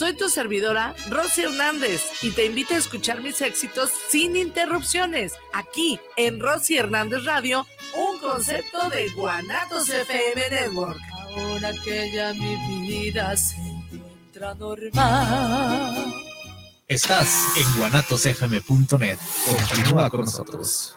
Soy tu servidora, Rosy Hernández, y te invito a escuchar mis éxitos sin interrupciones, aquí en Rosy Hernández Radio, un concepto de Guanatos FM Network. Ahora que ya mi vida se encuentra normal. Estás en guanatosfm.net. Continúa con nosotros.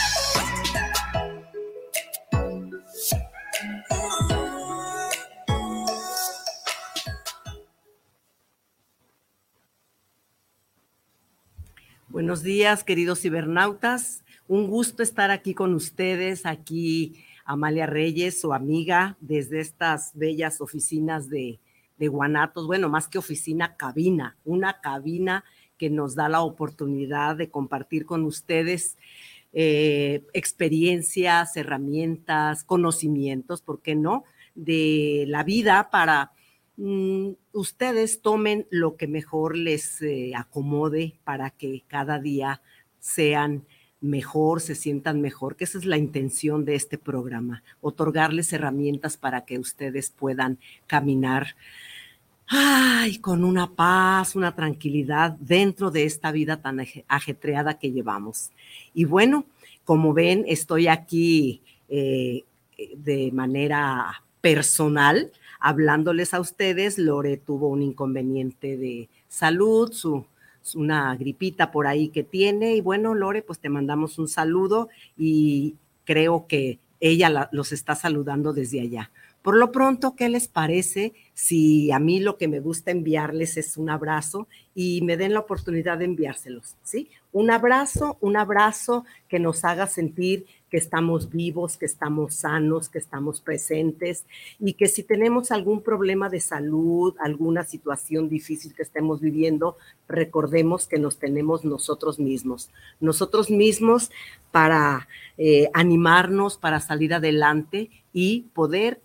Buenos días, queridos cibernautas. Un gusto estar aquí con ustedes, aquí Amalia Reyes, su amiga, desde estas bellas oficinas de, Guanatos. Bueno, más que oficina, cabina, una cabina que nos da la oportunidad de compartir con ustedes eh, experiencias, herramientas, conocimientos, ¿por qué no? De la vida para Mm, ustedes tomen lo que mejor les eh, acomode para que cada día sean mejor, se sientan mejor, que esa es la intención de este programa, otorgarles herramientas para que ustedes puedan caminar ay, con una paz, una tranquilidad dentro de esta vida tan ajetreada que llevamos. Y bueno, como ven, estoy aquí eh, de manera personal hablándoles a ustedes. Lore tuvo un inconveniente de salud, su, una gripita por ahí que tiene. Y bueno, Lore, pues te mandamos un saludo y creo que ella los está saludando desde allá. Por lo pronto, ¿qué les parece si a mí lo que me gusta enviarles es un abrazo y me den la oportunidad de enviárselos? ¿sí? Un abrazo, un abrazo que nos haga sentir que estamos vivos, que estamos sanos, que estamos presentes y que si tenemos algún problema de salud, alguna situación difícil que estemos viviendo, recordemos que nos tenemos nosotros mismos. Nosotros mismos para eh, animarnos, para salir adelante y poder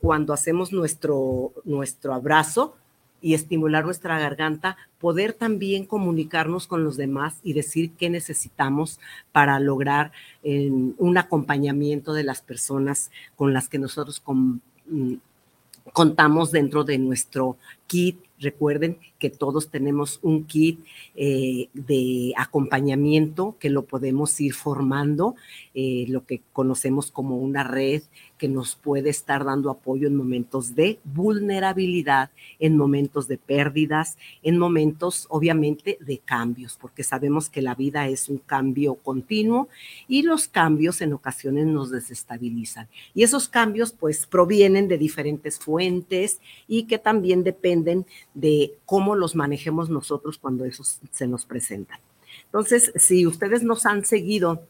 cuando hacemos nuestro, nuestro abrazo y estimular nuestra garganta, poder también comunicarnos con los demás y decir qué necesitamos para lograr un acompañamiento de las personas con las que nosotros mm, contamos dentro de nuestro kit Recuerden que todos tenemos un kit eh, de acompañamiento que lo podemos ir formando, eh, lo que conocemos como una red que nos puede estar dando apoyo en momentos de vulnerabilidad, en momentos de pérdidas, en momentos obviamente de cambios, porque sabemos que la vida es un cambio continuo y los cambios en ocasiones nos desestabilizan. Y esos cambios pues provienen de diferentes fuentes y que también dependen de cómo los manejemos nosotros cuando esos se nos presentan. Entonces, si ustedes nos han seguido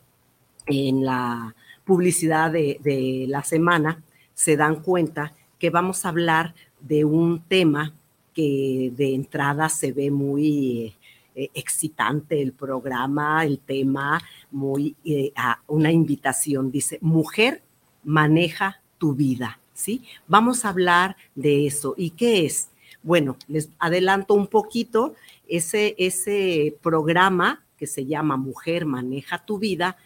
en la publicidad de, la semana, se dan cuenta que vamos a hablar de un tema que de entrada se ve muy eh, excitante el programa, el tema, muy eh, una invitación, dice, mujer maneja tu vida, ¿sí? Vamos a hablar de eso. ¿Y qué es? Bueno, les adelanto un poquito, ese, ese programa que se llama Mujer Maneja tu Vida,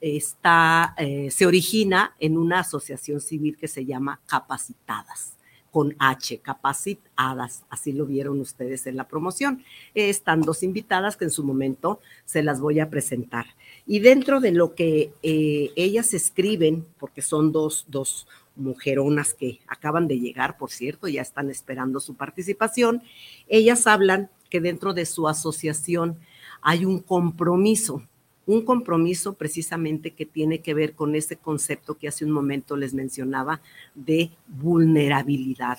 está, eh, se origina en una asociación civil que se llama Capacitadas, con H, Capacitadas, así lo vieron ustedes en la promoción. están dos invitadas que en su momento se las voy a presentar. Y dentro de lo que eh, ellas escriben, porque son dos, dos, mujeronas que acaban de llegar, por cierto, ya están esperando su participación, ellas hablan que dentro de su asociación hay un compromiso, un compromiso precisamente que tiene que ver con ese concepto que hace un momento les mencionaba de vulnerabilidad.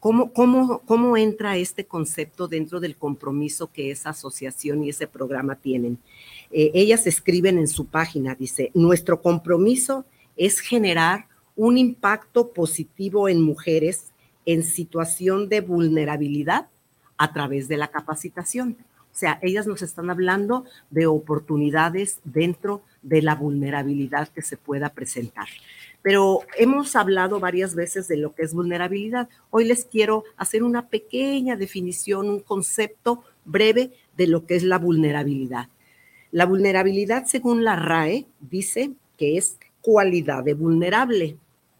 ¿Cómo, cómo, cómo entra este concepto dentro del compromiso que esa asociación y ese programa tienen? Eh, ellas escriben en su página, dice, nuestro compromiso es generar un impacto positivo en mujeres en situación de vulnerabilidad a través de la capacitación. O sea, ellas nos están hablando de oportunidades dentro de la vulnerabilidad que se pueda presentar. Pero hemos hablado varias veces de lo que es vulnerabilidad. Hoy les quiero hacer una pequeña definición, un concepto breve de lo que es la vulnerabilidad. La vulnerabilidad, según la RAE, dice que es cualidad de vulnerable,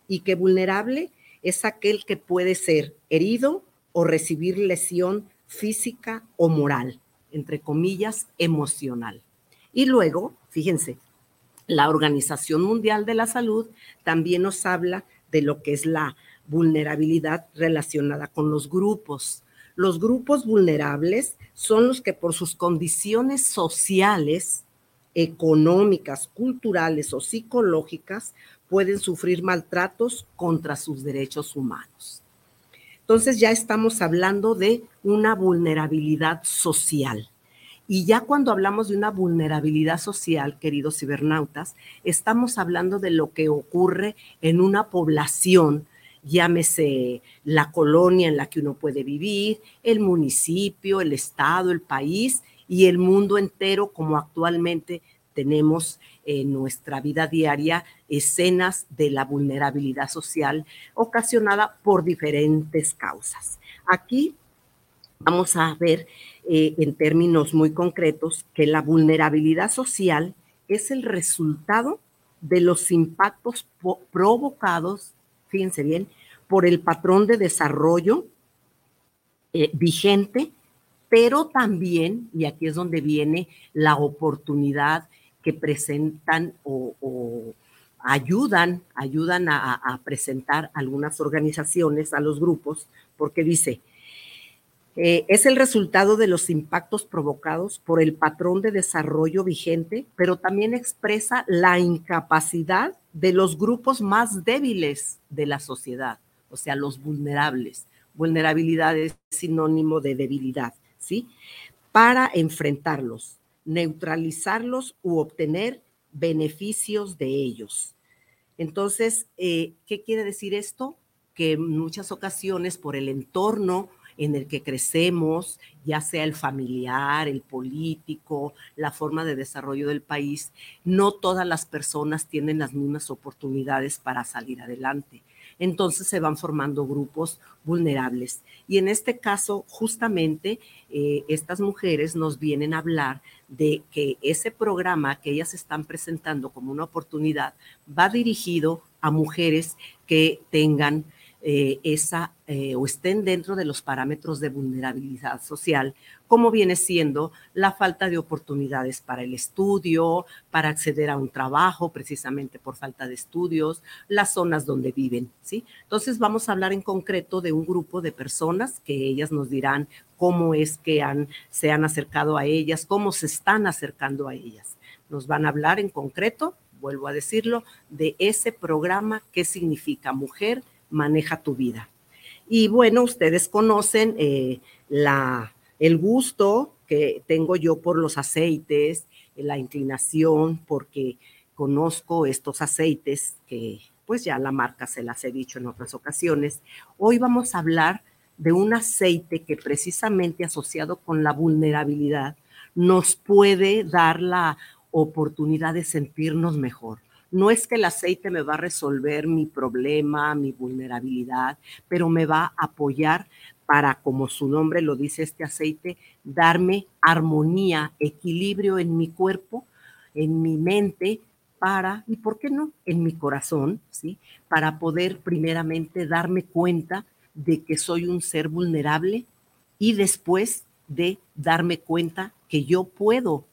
y que vulnerable es aquel que puede ser herido o recibir lesión física o moral, entre comillas, emocional. Y luego, fíjense, la Organización Mundial de la Salud también nos habla de lo que es la vulnerabilidad relacionada con los grupos. Los grupos vulnerables son los que por sus condiciones sociales, económicas, culturales o psicológicas pueden sufrir maltratos contra sus derechos humanos. Entonces ya estamos hablando de una vulnerabilidad social. Y ya cuando hablamos de una vulnerabilidad social, queridos cibernautas, estamos hablando de lo que ocurre en una población, llámese la colonia en la que uno puede vivir, el municipio, el estado, el país y el mundo entero como actualmente tenemos en nuestra vida diaria escenas de la vulnerabilidad social ocasionada por diferentes causas. Aquí vamos a ver eh, en términos muy concretos que la vulnerabilidad social es el resultado de los impactos provocados, fíjense bien, por el patrón de desarrollo eh, vigente, pero también, y aquí es donde viene la oportunidad que presentan o, ayudan, ayudan a, presentar algunas organizaciones, a los grupos, porque dice, eh, es el resultado de los impactos provocados por el patrón de desarrollo vigente, pero también expresa la incapacidad de los grupos más débiles de la sociedad, o sea, los vulnerables. Vulnerabilidad es sinónimo de debilidad, ¿sí? Para enfrentarlos, neutralizarlos u obtener beneficios de ellos. Entonces, eh, ¿qué quiere decir esto? Que en muchas ocasiones por el entorno en el que crecemos, ya sea el familiar, el político, la forma de desarrollo del país, no todas las personas tienen las mismas oportunidades para salir adelante. Entonces se van formando grupos vulnerables. Y en este caso, justamente, eh, estas mujeres nos vienen a hablar de que ese programa que ellas están presentando como una oportunidad va dirigido a mujeres que tengan eh, esa eh, o estén dentro de los parámetros de vulnerabilidad social, como viene siendo la falta de oportunidades para el estudio, para acceder a un trabajo precisamente por falta de estudios, las zonas donde viven, ¿sí? Entonces vamos a hablar en concreto de un grupo de personas que ellas nos dirán cómo es que han, se han acercado a ellas, cómo se están acercando a ellas. Nos van a hablar en concreto, vuelvo a decirlo, de ese programa que significa mujer maneja tu vida. Y bueno, ustedes conocen eh, la, el gusto que tengo yo por los aceites, la inclinación, porque conozco estos aceites que pues ya la marca se las he dicho en otras ocasiones. Hoy vamos a hablar de un aceite que precisamente asociado con la vulnerabilidad nos puede dar la oportunidad de sentirnos mejor. No es que el aceite me va a resolver mi problema, mi vulnerabilidad, pero me va a apoyar para, como su nombre lo dice este aceite, darme armonía, equilibrio en mi cuerpo, en mi mente, para, y por qué no, en mi corazón, ¿sí? Para poder primeramente darme cuenta de que soy un ser vulnerable y después de darme cuenta que yo puedo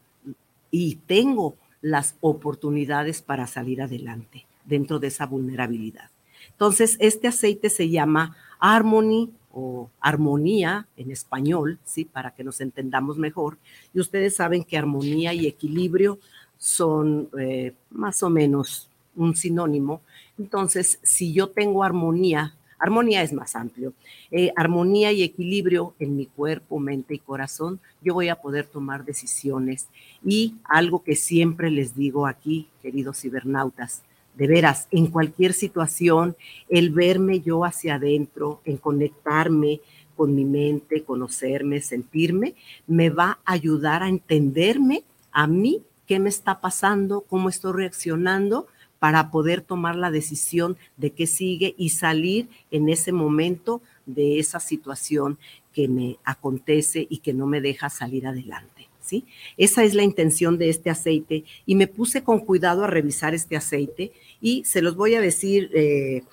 y tengo las oportunidades para salir adelante dentro de esa vulnerabilidad. Entonces, este aceite se llama Harmony o armonía en español, ¿sí? Para que nos entendamos mejor. Y ustedes saben que armonía y equilibrio son eh, más o menos un sinónimo. Entonces, si yo tengo armonía Armonía es más amplio. Eh, armonía y equilibrio en mi cuerpo, mente y corazón, yo voy a poder tomar decisiones. Y algo que siempre les digo aquí, queridos cibernautas, de veras, en cualquier situación, el verme yo hacia adentro, en conectarme con mi mente, conocerme, sentirme, me va a ayudar a entenderme a mí, qué me está pasando, cómo estoy reaccionando para poder tomar la decisión de qué sigue y salir en ese momento de esa situación que me acontece y que no me deja salir adelante. ¿sí? Esa es la intención de este aceite y me puse con cuidado a revisar este aceite y se los voy a decir eh,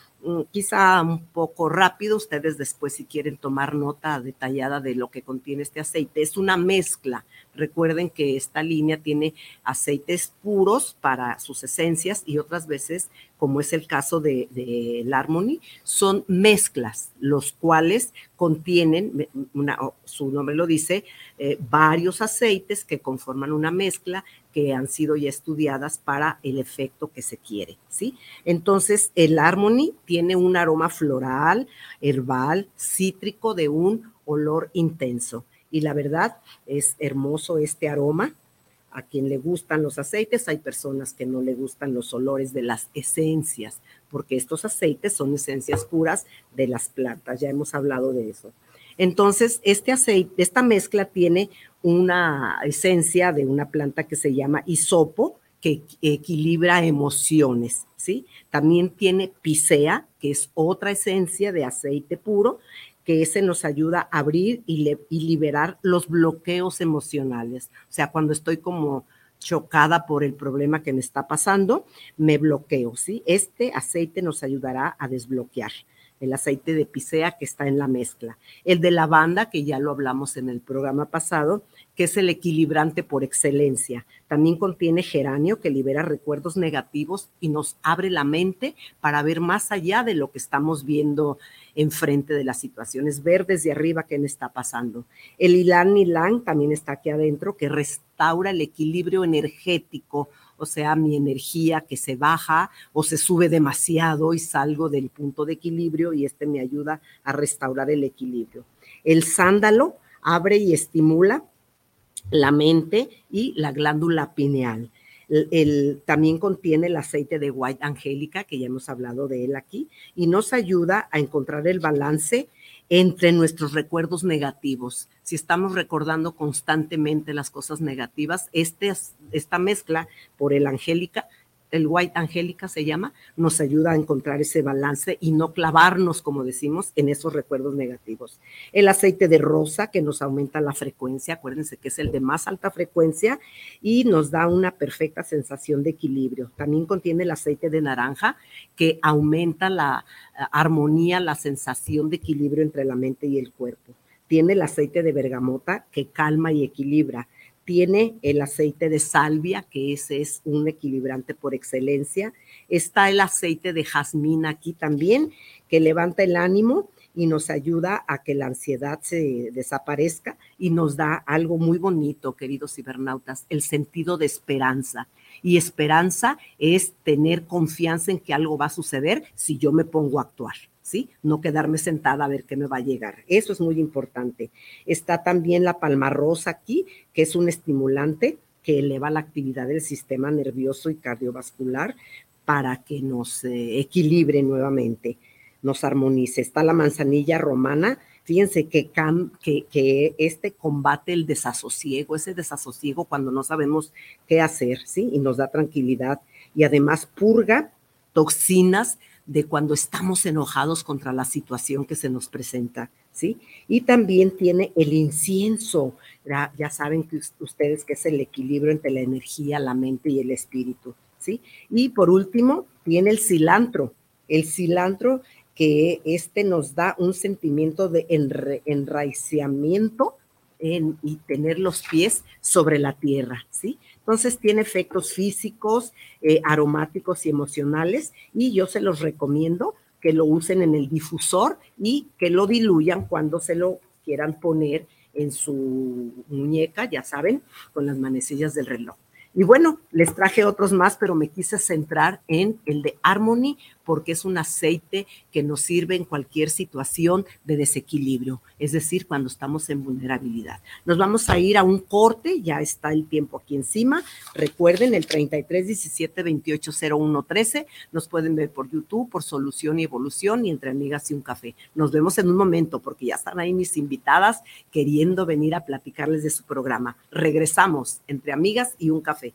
quizá un poco rápido, ustedes después si quieren tomar nota detallada de lo que contiene este aceite, es una mezcla. Recuerden que esta línea tiene aceites puros para sus esencias y otras veces, como es el caso de, de Harmony, son mezclas, los cuales contienen, su nombre lo dice, eh, varios aceites que conforman una mezcla que han sido ya estudiadas para el efecto que se quiere, ¿sí? Entonces, el Harmony tiene un aroma floral, herbal, cítrico de un olor intenso. Y la verdad es hermoso este aroma. A quien le gustan los aceites, hay personas que no le gustan los olores de las esencias, porque estos aceites son esencias puras de las plantas. Ya hemos hablado de eso. Entonces, este aceite, esta mezcla tiene una esencia de una planta que se llama hisopo, que equilibra emociones, ¿sí? También tiene pisea, que es otra esencia de aceite puro, que ese nos ayuda a abrir y, y liberar los bloqueos emocionales. O sea, cuando estoy como chocada por el problema que me está pasando, me bloqueo, ¿sí? Este aceite nos ayudará a desbloquear. El aceite de pisea que está en la mezcla. El de lavanda, que ya lo hablamos en el programa pasado, que es el equilibrante por excelencia. También contiene geranio que libera recuerdos negativos y nos abre la mente para ver más allá de lo que estamos viendo enfrente de las situaciones verdes de arriba que me está pasando. El ilan ilan también está aquí adentro que restaura el equilibrio energético, o sea, mi energía que se baja o se sube demasiado y salgo del punto de equilibrio y este me ayuda a restaurar el equilibrio. El sándalo abre y estimula la mente y la glándula pineal. El, también contiene el aceite de White Angélica, que ya hemos hablado de él aquí, y nos ayuda a encontrar el balance entre nuestros recuerdos negativos. Si estamos recordando constantemente las cosas negativas, este, esta mezcla por el Angélica el White Angélica se llama, nos ayuda a encontrar ese balance y no clavarnos, como decimos, en esos recuerdos negativos. El aceite de rosa que nos aumenta la frecuencia, acuérdense que es el de más alta frecuencia y nos da una perfecta sensación de equilibrio. También contiene el aceite de naranja que aumenta la eh, armonía, la sensación de equilibrio entre la mente y el cuerpo. Tiene el aceite de bergamota que calma y equilibra tiene el aceite de salvia, que ese es un equilibrante por excelencia. Está el aceite de jazmín aquí también, que levanta el ánimo y nos ayuda a que la ansiedad se desaparezca y nos da algo muy bonito, queridos cibernautas, el sentido de esperanza. Y esperanza es tener confianza en que algo va a suceder si yo me pongo a actuar. ¿sí? No quedarme sentada a ver qué me va a llegar. Eso es muy importante. Está también la palma rosa aquí, que es un estimulante que eleva la actividad del sistema nervioso y cardiovascular para que nos eh, equilibre nuevamente, nos armonice. Está la manzanilla romana, fíjense que, que, que, este combate el desasosiego, ese desasosiego cuando no sabemos qué hacer, ¿sí? Y nos da tranquilidad y además purga toxinas de cuando estamos enojados contra la situación que se nos presenta, ¿sí? Y también tiene el incienso, ya, saben ustedes que es el equilibrio entre la energía, la mente y el espíritu, ¿sí? Y por último, tiene el cilantro, el cilantro que este nos da un sentimiento de enraiciamiento en, y tener los pies sobre la tierra, ¿sí? Entonces tiene efectos físicos, eh, aromáticos y emocionales y yo se los recomiendo que lo usen en el difusor y que lo diluyan cuando se lo quieran poner en su muñeca, ya saben, con las manecillas del reloj. Y bueno, les traje otros más, pero me quise centrar en el de Harmony porque es un aceite que nos sirve en cualquier situación de desequilibrio, es decir, cuando estamos en vulnerabilidad. Nos vamos a ir a un corte, ya está el tiempo aquí encima. Recuerden el 33 17 28 01 13. Nos pueden ver por YouTube, por Solución y Evolución y entre amigas y un café. Nos vemos en un momento porque ya están ahí mis invitadas queriendo venir a platicarles de su programa. Regresamos entre amigas y un café.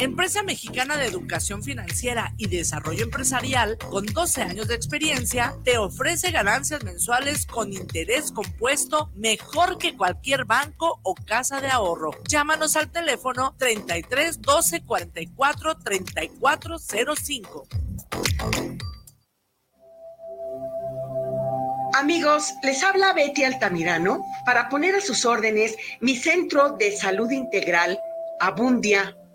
Empresa mexicana de educación financiera y desarrollo empresarial con 12 años de experiencia te ofrece ganancias mensuales con interés compuesto mejor que cualquier banco o casa de ahorro. Llámanos al teléfono 33 12 44 34 05. Amigos, les habla Betty Altamirano para poner a sus órdenes mi centro de salud integral Abundia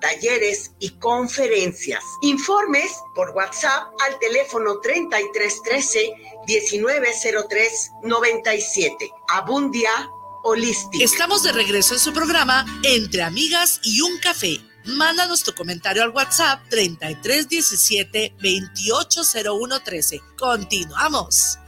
talleres y conferencias. Informes por WhatsApp al teléfono 3313 1903 97. Abundia Holistic. Estamos de regreso en su programa Entre Amigas y un Café. Mándanos tu comentario al WhatsApp 3317 280113. Continuamos.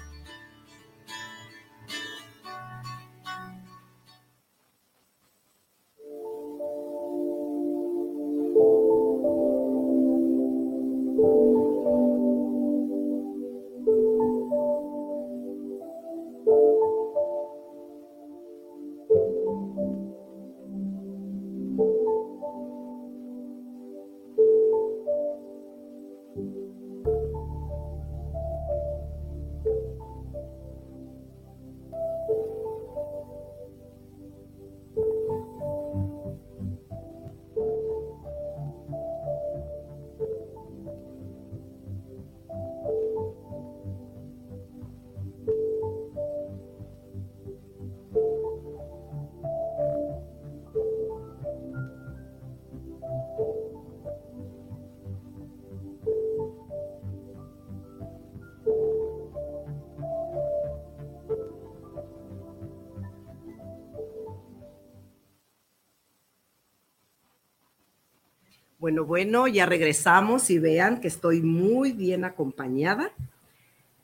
Bueno, bueno, ya regresamos y vean que estoy muy bien acompañada.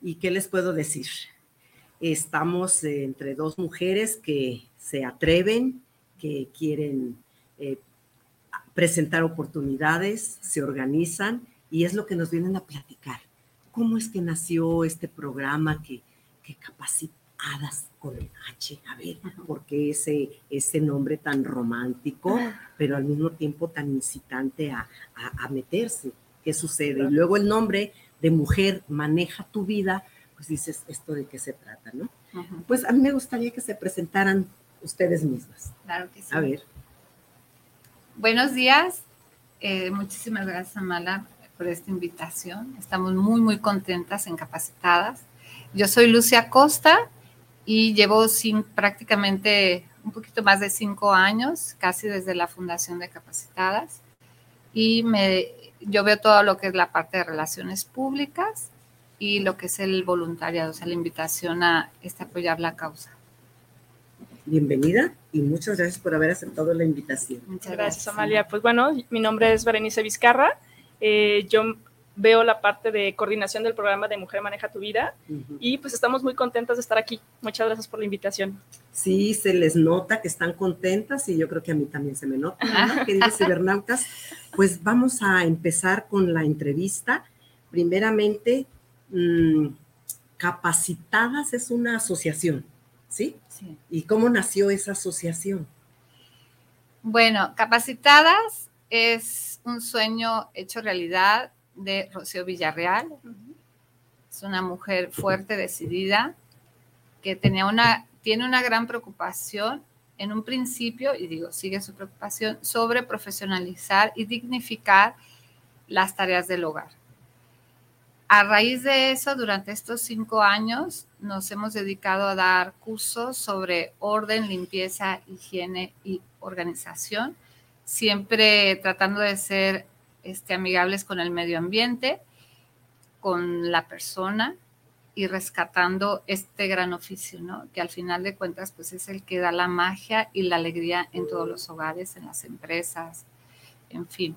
¿Y qué les puedo decir? Estamos eh, entre dos mujeres que se atreven, que quieren eh, presentar oportunidades, se organizan y es lo que nos vienen a platicar. ¿Cómo es que nació este programa que, que capacitadas con H? A ver, ¿por qué ese, ese nombre tan romántico? pero al mismo tiempo tan incitante a, a, meterse. ¿Qué sucede? Y luego el nombre de mujer maneja tu vida, pues dices, ¿esto de qué se trata? ¿no? Pues a mí me gustaría que se presentaran ustedes mismas. Claro que sí. A ver. Buenos días. Eh, muchísimas gracias, Amala, por esta invitación. Estamos muy, muy contentas en Capacitadas. Yo soy Lucia Costa y llevo sin, prácticamente un poquito más de cinco años, casi desde la fundación de Capacitadas. Y me, yo veo todo lo que es la parte de relaciones públicas y lo que es el voluntariado, o sea, la invitación a este, apoyar la causa. Bienvenida y muchas gracias por haber aceptado la invitación. Muchas gracias, Amalia. Pues bueno, mi nombre es Berenice Vizcarra. Eh, yo veo la parte de coordinación del programa de Mujer Maneja tu Vida y pues estamos muy contentas de estar aquí. Muchas gracias por la invitación. Sí, se les nota que están contentas y yo creo que a mí también se me nota, ¿no? queridos cibernautas. Pues vamos a empezar con la entrevista. Primeramente, mmm, Capacitadas es una asociación, ¿sí? Sí. ¿Y cómo nació esa asociación? Bueno, Capacitadas es un sueño hecho realidad de Rocío Villarreal. Es una mujer fuerte, decidida, que tenía una, tiene una gran preocupación en un principio, y digo, sigue su preocupación, sobre profesionalizar y dignificar las tareas del hogar. A raíz de eso, durante estos cinco años, nos hemos dedicado a dar cursos sobre orden, limpieza, higiene y organización, siempre tratando de ser este, amigables con el medio ambiente, con la persona y rescatando este gran oficio, ¿no? Que al final de cuentas, pues es el que da la magia y la alegría en todos los hogares, en las empresas, en fin.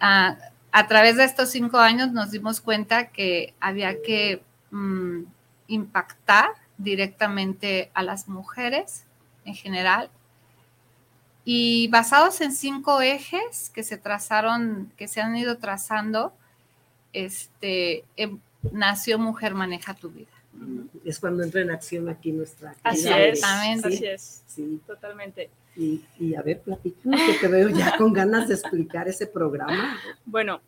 Ah, a través de estos cinco años nos dimos cuenta que había que mm, impactar directamente a las mujeres en general. Y basados en cinco ejes que se trazaron, que se han ido trazando, este, em, nació Mujer Maneja tu Vida. Es cuando entra en acción aquí nuestra Así es, Bere. así es, Sí. totalmente. Y, y a ver, platícanos que te veo ya con ganas de explicar ese programa. Bueno,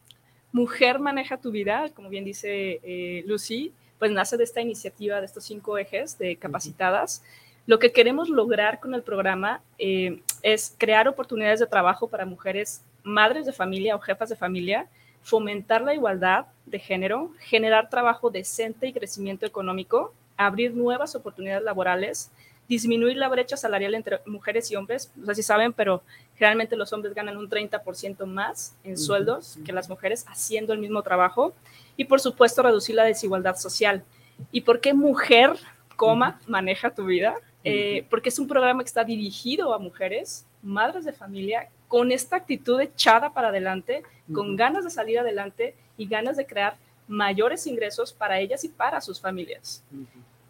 Mujer Maneja tu Vida, como bien dice eh, Lucy, pues nace de esta iniciativa, de estos cinco ejes de capacitadas. Lo que queremos lograr con el programa eh, es crear oportunidades de trabajo para mujeres madres de familia o jefas de familia, fomentar la igualdad de género, generar trabajo decente y crecimiento económico, abrir nuevas oportunidades laborales, disminuir la brecha salarial entre mujeres y hombres. No sé si saben, pero generalmente los hombres ganan un 30% más en sueldos que las mujeres haciendo el mismo trabajo. Y por supuesto, reducir la desigualdad social. ¿Y por qué mujer, coma, maneja tu vida? Eh, porque es un programa que está dirigido a mujeres, madres de familia, con esta actitud echada para adelante, con ganas de salir adelante y ganas de crear mayores ingresos para ellas y para sus familias.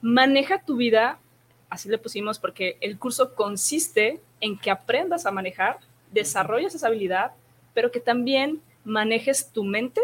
Maneja tu vida, así le pusimos, porque el curso consiste en que aprendas a manejar, desarrolles esa habilidad, pero que también manejes tu mente,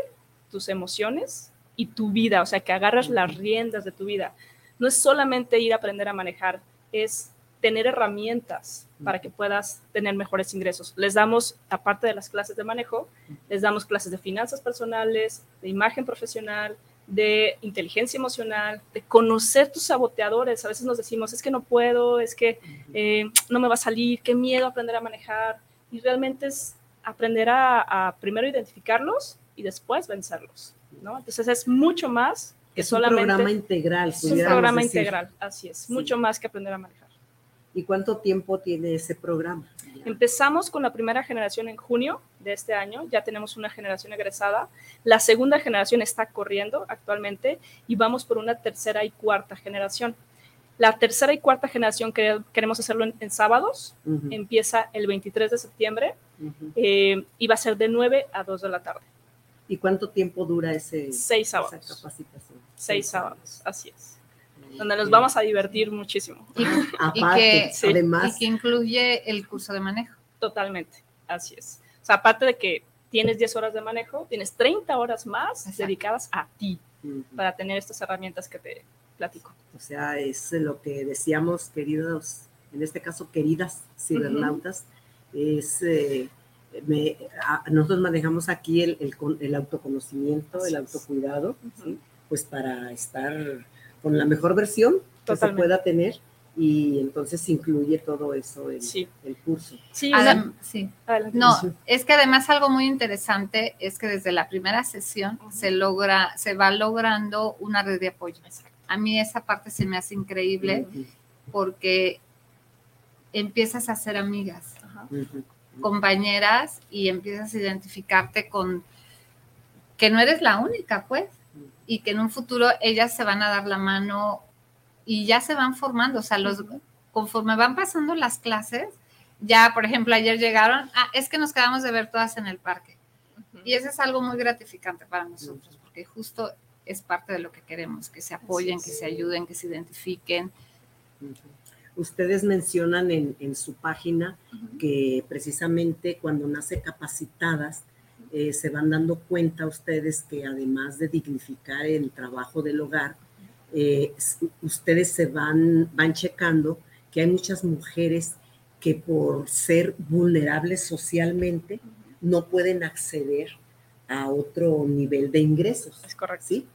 tus emociones y tu vida, o sea, que agarras las riendas de tu vida. No es solamente ir a aprender a manejar, es tener herramientas para que puedas tener mejores ingresos. Les damos, aparte de las clases de manejo, les damos clases de finanzas personales, de imagen profesional, de inteligencia emocional, de conocer tus saboteadores. A veces nos decimos, es que no puedo, es que eh, no me va a salir, qué miedo aprender a manejar. Y realmente es aprender a, a primero identificarlos y después vencerlos. ¿no? Entonces es mucho más Es un programa integral, Es un programa decir. integral, así es. Mucho más que aprender a manejar. ¿Y cuánto tiempo tiene ese programa? Empezamos con la primera generación en junio de este año, ya tenemos una generación egresada, la segunda generación está corriendo actualmente y vamos por una tercera y cuarta generación. La tercera y cuarta generación que queremos hacerlo en, en sábados, empieza el 23 de septiembre eh, y va a ser de 9 a 2 de la tarde. ¿Y cuánto tiempo dura ese, Seis esa sábados. capacitación? Seis sábados, así es. Donde nos vamos a divertir muchísimo. Y Aparte, que, Sí. además, y que incluye el curso de manejo. Totalmente, así es. O sea, aparte de que tienes 10 horas de manejo, tienes 30 horas más dedicadas a ti para tener estas herramientas que te platico. o sea, es lo que decíamos, queridos, en este caso, queridas cibernautas, es, eh, me- a- nosotros manejamos aquí el, el con- el autoconocimiento, Así el autocuidado, ¿sí? pues para estar con la mejor versión que se pueda tener y entonces incluye todo eso en Sí. el curso. Sí, sí. No, es que además algo muy interesante es que desde la primera sesión se logra, se va logrando una red de apoyo. A mí esa parte se me hace increíble porque empiezas a ser amigas, Ujú. Compañeras y empiezas a identificarte con que no eres la única, pues, y que en un futuro ellas se van a dar la mano y ya se van formando, o sea, los conforme van pasando las clases, ya, por ejemplo, ayer llegaron, ah, es que nos quedamos de ver todas en el parque. Y eso es algo muy gratificante para nosotros, porque justo es parte de lo que queremos, que se apoyen, que se ayuden, que se identifiquen. Ustedes mencionan en, en su página que precisamente cuando nace capacitadas, eh, se van dando cuenta ustedes que además de dignificar el trabajo del hogar, eh, ustedes se van, van checando que hay muchas mujeres que por ser vulnerables socialmente no pueden acceder a otro nivel de ingresos. Es correcto. ¿sí?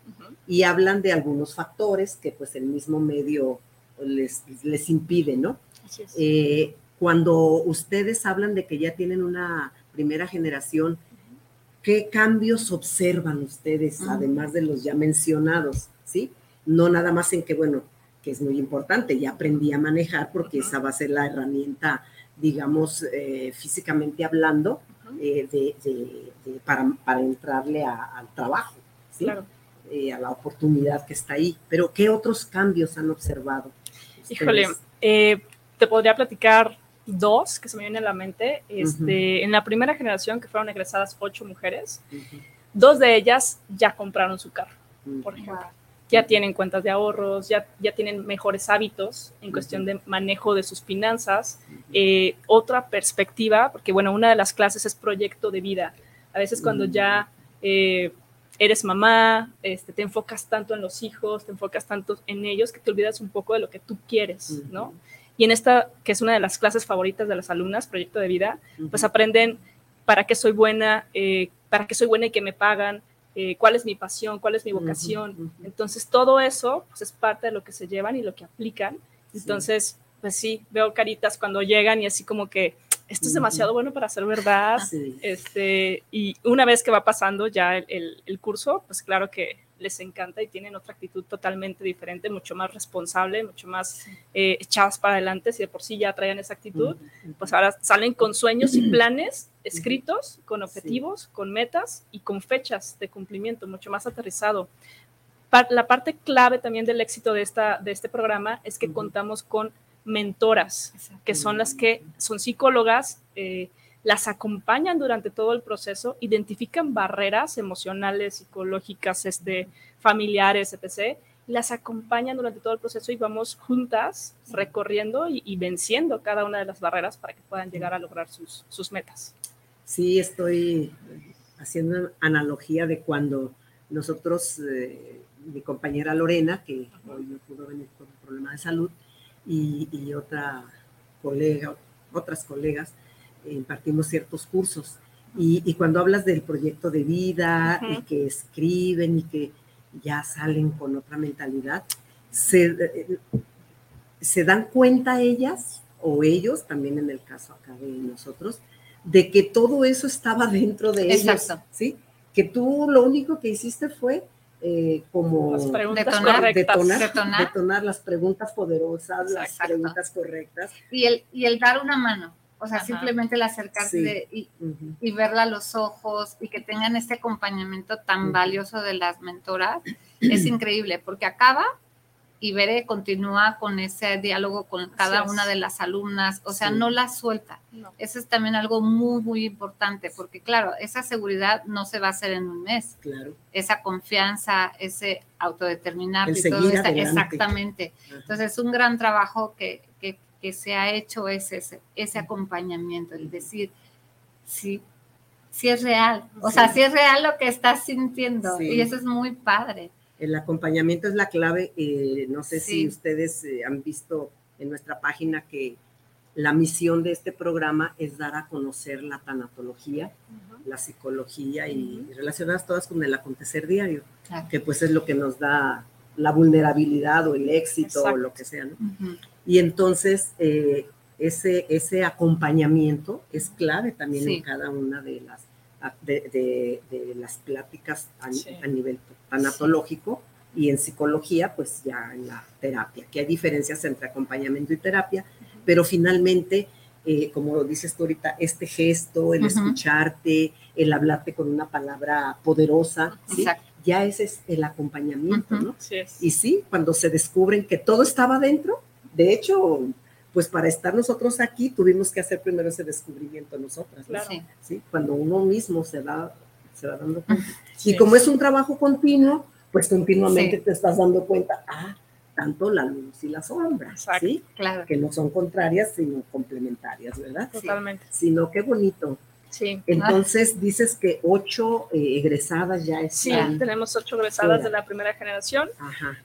Y hablan de algunos factores que pues el mismo medio les, les impide, ¿no? Así es. Eh, cuando ustedes hablan de que ya tienen una primera generación, ¿qué cambios observan ustedes, además de los ya mencionados? ¿Sí? No nada más en que, bueno, que es muy importante, ya aprendí a manejar porque esa va a ser la herramienta, digamos, eh, físicamente hablando, eh, de, de- de- para, para entrarle a- al trabajo, ¿sí? Claro. Eh, a la oportunidad que está ahí. Pero, ¿qué otros cambios han observado? Híjole, eh, te podría platicar dos que se me vienen a la mente. Este, En la primera generación, que fueron egresadas ocho mujeres, dos de ellas ya compraron su carro, por ejemplo. Ya tienen cuentas de ahorros, ya, ya tienen mejores hábitos en cuestión de manejo de sus finanzas. Eh, otra perspectiva, porque bueno, una de las clases es proyecto de vida. A veces cuando ya eh, eres mamá, este, te enfocas tanto en los hijos, te enfocas tanto en ellos que te olvidas un poco de lo que tú quieres, ¿no? Y en esta, que es una de las clases favoritas de las alumnas, proyecto de vida, pues aprenden para qué soy buena, eh, para qué soy buena y que me pagan, eh, cuál es mi pasión, cuál es mi vocación. Entonces, todo eso pues, es parte de lo que se llevan y lo que aplican. Entonces, pues sí, veo caritas cuando llegan y así como que esto es demasiado bueno para ser verdad. Este, y una vez que va pasando ya el, el, curso, pues claro que les encanta y tienen otra actitud totalmente diferente, mucho más responsable, mucho más eh, echadas para adelante, si de por sí ya traían esa actitud, pues ahora salen con sueños y planes escritos, con objetivos, con metas y con fechas de cumplimiento, mucho más aterrizado. La parte clave también del éxito de, esta, de este programa es que contamos con mentoras, que son las que son psicólogas, eh, las acompañan durante todo el proceso, identifican barreras emocionales, psicológicas, este, familiares, etc. Las acompañan durante todo el proceso y vamos juntas recorriendo y, venciendo cada una de las barreras para que puedan llegar a lograr sus, sus metas. Sí, estoy haciendo analogía de cuando nosotros, eh, mi compañera Lorena, que hoy no pudo venir por un problema de salud, y, otra colega, otras colegas, eh, impartimos ciertos cursos. Y, cuando hablas del proyecto de vida y que escriben y que ya salen con otra mentalidad, se, se dan cuenta ellas o ellos, también en el caso acá de nosotros, de que todo eso estaba dentro de ellos. ¿sí? Que tú lo único que hiciste fue eh, como detonar, detonar, las preguntas poderosas, las preguntas correctas. Y el, y el dar una mano, o sea, simplemente el acercarse y, y, verla a los ojos y que tengan este acompañamiento tan valioso de las mentoras, es increíble, porque acaba y Bere continúa con ese diálogo con cada una de las alumnas, o sea, no la suelta. Eso es también algo muy, muy importante, porque claro, esa seguridad no se va a hacer en un mes. Claro. Esa confianza, ese autodeterminar y todo eso, exactamente. Entonces, es un gran trabajo que, que, que, se ha hecho ese, ese acompañamiento, el decir, sí, sí es real, o sea, sí es real lo que estás sintiendo, y eso es muy padre. El acompañamiento es la clave. Eh, no sé si ustedes eh, han visto en nuestra página que la misión de este programa es dar a conocer la tanatología, la psicología y, relacionadas todas con el acontecer diario, que pues es lo que nos da la vulnerabilidad o el éxito o lo que sea. Y entonces eh, ese, ese acompañamiento es clave también en cada una de las de, las pláticas a, nivel tanatológico y en psicología, pues ya en la terapia, que hay diferencias entre acompañamiento y terapia, pero finalmente, eh, como dices tú ahorita, este gesto, el escucharte, el hablarte con una palabra poderosa, ya ese es el acompañamiento, ¿no? Y sí, cuando se descubren que todo estaba dentro, de hecho, pues para estar nosotros aquí tuvimos que hacer primero ese descubrimiento nosotras. ¿sí? Cuando uno mismo se va, se va dando cuenta. Y como es un trabajo continuo, pues continuamente te estás dando cuenta, ah, tanto la luz y la sombra, ¿sí? Claro. Que no son contrarias, sino complementarias, ¿verdad? Totalmente. Sino qué bonito. Sí. Entonces dices que ocho eh, egresadas ya están. Sí, tenemos ocho egresadas de la primera generación.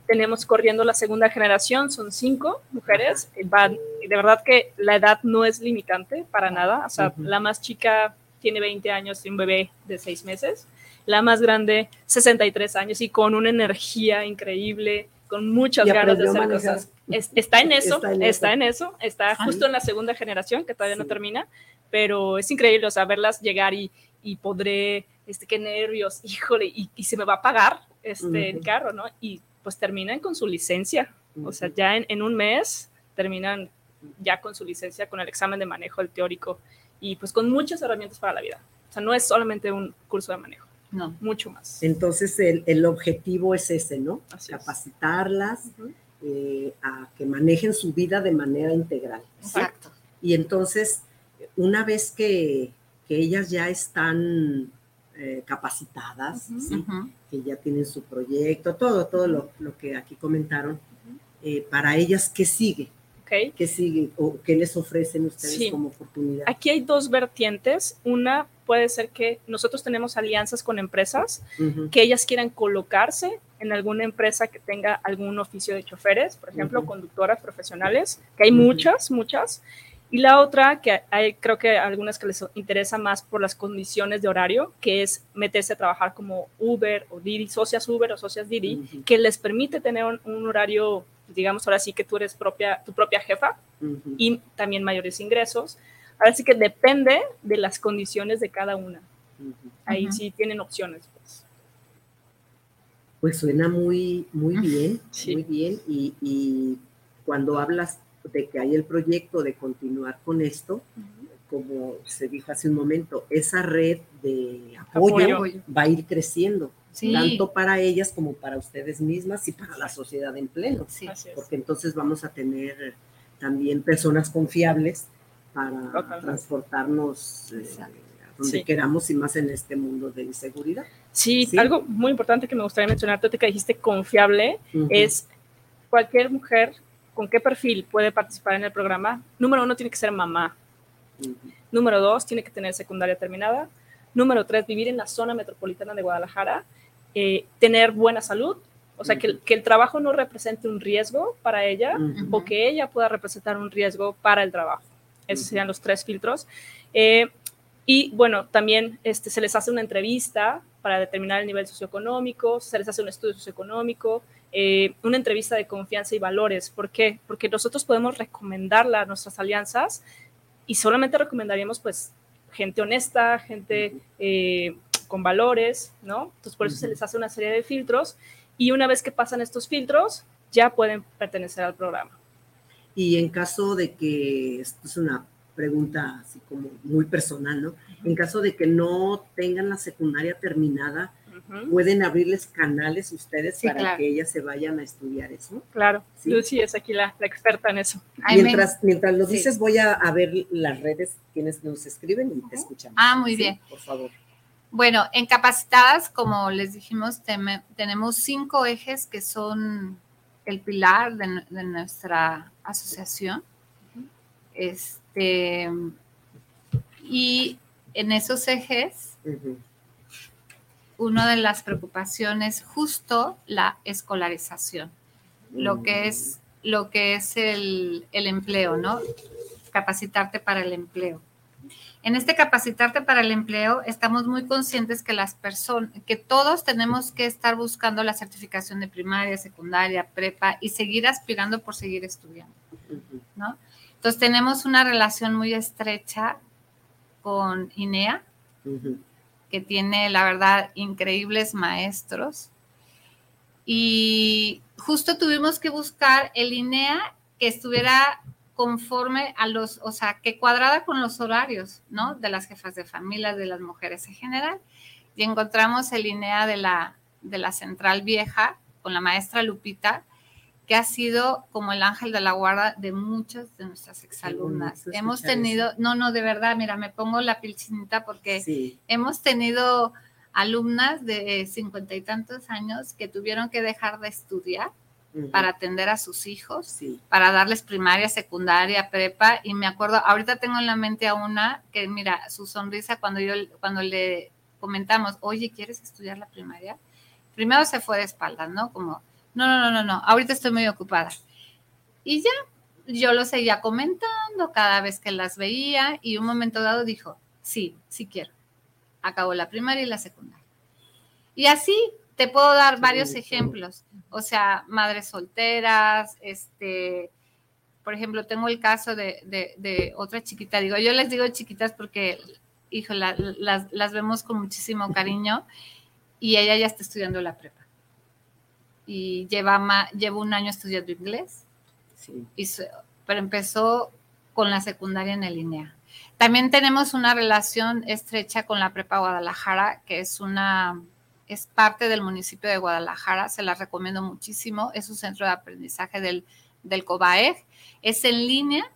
Tenemos corriendo la segunda generación, son cinco mujeres. Van, de verdad que la edad no es limitante para nada. O sea, la más chica tiene 20 años y un bebé de seis meses. La más grande, 63 años y con una energía increíble, con muchas ganas de hacer cosas. está en eso, está en, eso, está justo en la segunda generación que todavía no termina, pero es increíble, o sea, verlas llegar y, y podré, este, qué nervios, híjole, y, y se me va a pagar este, el carro, ¿no? Y pues terminan con su licencia, o sea, ya en, en, un mes terminan ya con su licencia, con el examen de manejo, el teórico, y pues con muchas herramientas para la vida. O sea, no es solamente un curso de manejo, no, mucho más. Entonces, el, el objetivo es ese, ¿no? Capacitarlas eh, a que manejen su vida de manera integral. Exacto. Y entonces, una vez que, ellas ya están eh, capacitadas, que ya tienen su proyecto, todo, todo lo, lo que aquí comentaron. Eh, para ellas, ¿qué sigue? ¿Qué sigue o qué les ofrecen ustedes como oportunidad? Aquí hay dos vertientes. Una puede ser que nosotros tenemos alianzas con empresas que ellas quieran colocarse en alguna empresa que tenga algún oficio de choferes, por ejemplo, conductoras profesionales, que hay muchas, muchas. Y la otra, que hay, creo que algunas que les interesa más por las condiciones de horario, que es meterse a trabajar como Uber o Didi, socias Uber o socias Didi, que les permite tener un, horario, digamos, ahora sí que tú eres propia, tu propia jefa y también mayores ingresos. Ahora sí que depende de las condiciones de cada una. Ahí sí tienen opciones. Pues. pues suena muy, muy bien, muy bien. Y, y cuando hablas de que hay el proyecto de continuar con esto, como se dijo hace un momento, esa red de apoyo, va a ir creciendo, tanto para ellas como para ustedes mismas y para la sociedad en pleno, porque entonces vamos a tener también personas confiables para transportarnos eh, donde queramos y más en este mundo de inseguridad. Sí, algo muy importante que me gustaría mencionar, tú que dijiste confiable, es cualquier mujer con qué perfil puede participar en el programa. Número uno, tiene que ser mamá. Número dos, tiene que tener secundaria terminada. Número tres, vivir en la zona metropolitana de Guadalajara. Eh, tener buena salud, o sea, que, el trabajo no represente un riesgo para ella o que ella pueda representar un riesgo para el trabajo. Esos serían los tres filtros. Eh, y bueno, también este, se les hace una entrevista para determinar el nivel socioeconómico, se les hace un estudio socioeconómico, eh, una entrevista de confianza y valores. ¿Por qué? Porque nosotros podemos recomendarla a nuestras alianzas y solamente recomendaríamos pues gente honesta, gente eh, con valores, ¿no? Entonces por eso se les hace una serie de filtros y una vez que pasan estos filtros ya pueden pertenecer al programa. Y en caso de que, esto es una pregunta así como muy personal, ¿no? En caso de que no tengan la secundaria terminada, pueden abrirles canales ustedes para que ellas se vayan a estudiar eso. Claro, ¿Sí? Lucy es aquí la, experta en eso. Mientras, mientras lo dices, voy a, ver las redes, quienes nos escriben y te escuchan. Ah, muy bien. Por favor. Bueno, en capacitadas, como les dijimos, tenemos cinco ejes que son el pilar de, nuestra asociación. Este, y en esos ejes, una de las preocupaciones justo la escolarización, lo que es, lo que es el, empleo, ¿no? Capacitarte para el empleo. En este capacitarte para el empleo, estamos muy conscientes que las personas, que todos tenemos que estar buscando la certificación de primaria, secundaria, prepa y seguir aspirando por seguir estudiando, ¿no? Entonces tenemos una relación muy estrecha con INEA, que tiene, la verdad, increíbles maestros. Y justo tuvimos que buscar el INEA que estuviera conforme a los, o sea, que cuadrada con los horarios, ¿no? De las jefas de familia, de las mujeres en general. Y encontramos el INEA de la, de la Central Vieja con la maestra Lupita, que ha sido como el ángel de la guarda de muchas de nuestras exalumnas. hemos tenido, no, no, de verdad, mira, me pongo la pilchinita porque hemos tenido alumnas de cincuenta y tantos años que tuvieron que dejar de estudiar para atender a sus hijos, para darles primaria, secundaria, prepa. Y me acuerdo, ahorita tengo en la mente a una que, mira, su sonrisa cuando yo, cuando le comentamos, oye, ¿quieres estudiar la primaria? Primero se fue de espaldas, ¿no? Como, no, no, no, no, no, ahorita estoy muy ocupada. Y ya, yo lo seguía comentando cada vez que las veía y un momento dado dijo, sí, sí quiero. Acabó la primaria y la secundaria. Y así te puedo dar varios ejemplos. O sea, madres solteras, este, por ejemplo, tengo el caso de, otra chiquita. Digo, yo les digo chiquitas porque, hijo, las, las vemos con muchísimo cariño y ella ya está estudiando la prepa y lleva, lleva un año estudiando inglés, pero empezó con la secundaria en el INEA. También tenemos una relación estrecha con la Prepa Guadalajara, que es una es parte del municipio de Guadalajara, se la recomiendo muchísimo, es un centro de aprendizaje del, del COBAEG, es en línea